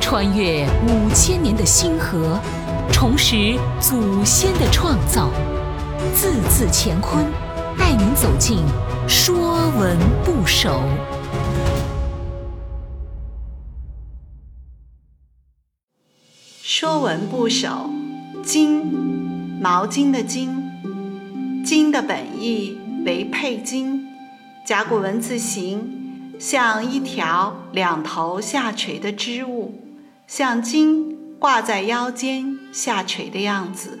穿越五千年的星河，重拾祖先的创造，字字乾坤，带您走进《说文不首》。《说文不首》巾，毛巾的巾。巾的本意为佩巾，甲骨文字形像一条两头下垂的织物，像巾挂在腰间下垂的样子。《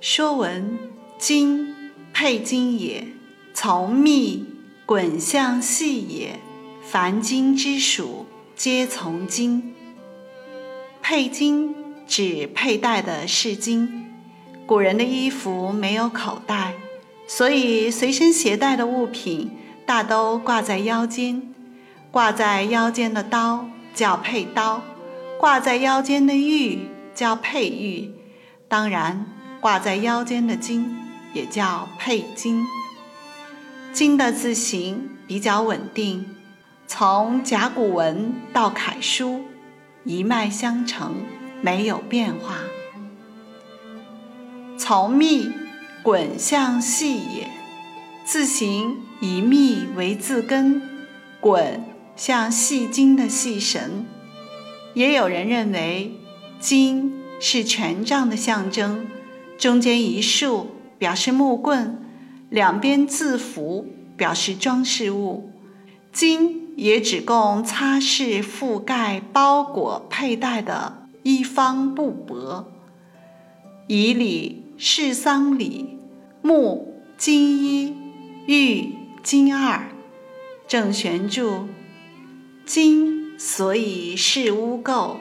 说文》巾，佩巾也，从密滚向细也。凡巾之属，皆从巾。佩巾指佩戴的饰巾。古人的衣服没有口袋，所以随身携带的物品大都挂在腰间。挂在腰间的刀叫佩刀，挂在腰间的玉叫佩玉。当然，挂在腰间的金也叫佩金。金的字形比较稳定，从甲骨文到楷书。一脉相承，没有变化。从密滚向细也，字形以密为字根，滚像细筋的细绳。也有人认为，筋是权杖的象征，中间一竖表示木棍，两边字符表示装饰物。巾。也只供擦拭、覆盖、包裹、佩戴的一方布帛。以礼事丧礼，木金衣，玉金二。郑玄注：金所以是污垢。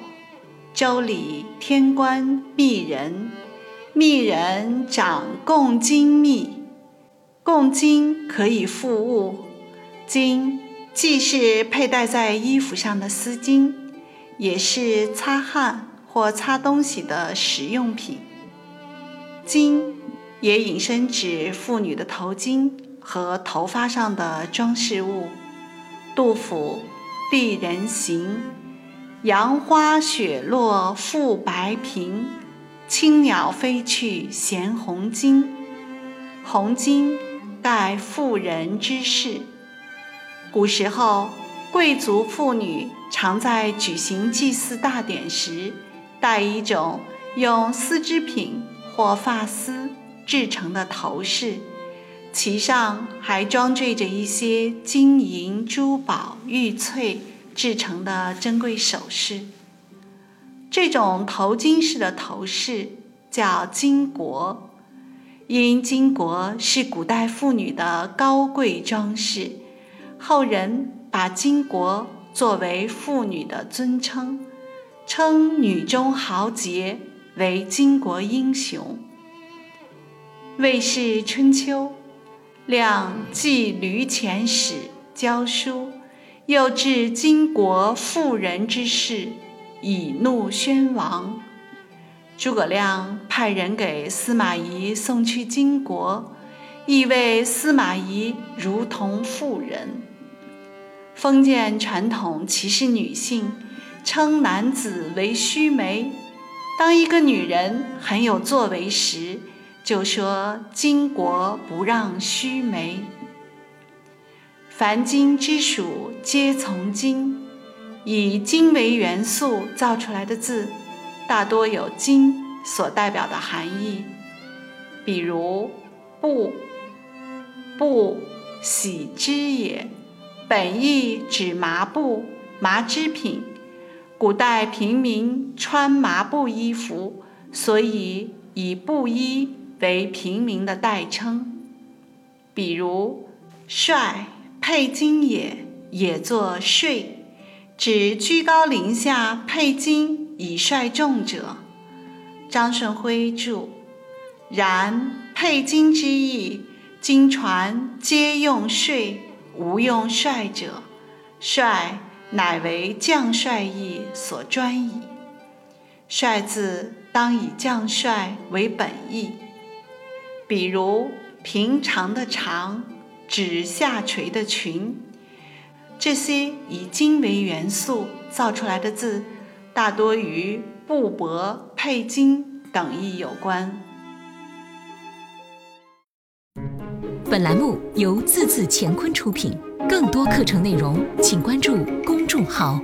周礼天官密人，密人掌贡金密，贡金可以覆物，金。既是佩戴在衣服上的丝巾，也是擦汗或擦东西的实用品。金也引申指妇女的头巾和头发上的装饰物。杜甫《丽人行》：杨花雪落复白苹，青鸟飞去衔红巾。红巾盖妇人之饰。古时候，贵族妇女常在举行祭祀大典时，戴一种用丝织品或发丝制成的头饰，其上还装缀着一些金银珠宝、玉翠制成的珍贵首饰。这种头巾式的头饰叫巾帼，因巾帼是古代妇女的高贵装饰。后人把巾帼作为妇女的尊称，称女中豪杰为巾帼英雄。魏氏春秋，亮记驴前史教书，又至巾帼妇人之事，以怒宣王。诸葛亮派人给司马懿送去巾帼，意谓司马懿如同妇人。封建传统歧视女性，称男子为须眉。当一个女人很有作为时，就说“巾帼不让须眉”。凡金之属，皆从金。以金为元素造出来的字，大多有金所代表的含义。比如“布”，“布”喜之也。本意指麻布、麻织品。古代平民穿麻布衣服，所以以布衣为平民的代称。比如“帅配金也”，也作“税”，指居高临下配金以率众者。张顺辉注：“然配金之意，经传皆用税。”无用帅者，帅乃为将帅意所专矣。帅字当以将帅为本意。比如平常的长，指下垂的裙。这些以金为元素造出来的字，大多与布帛、佩金等意有关。本栏目由字字乾坤出品，更多课程内容请关注公众号。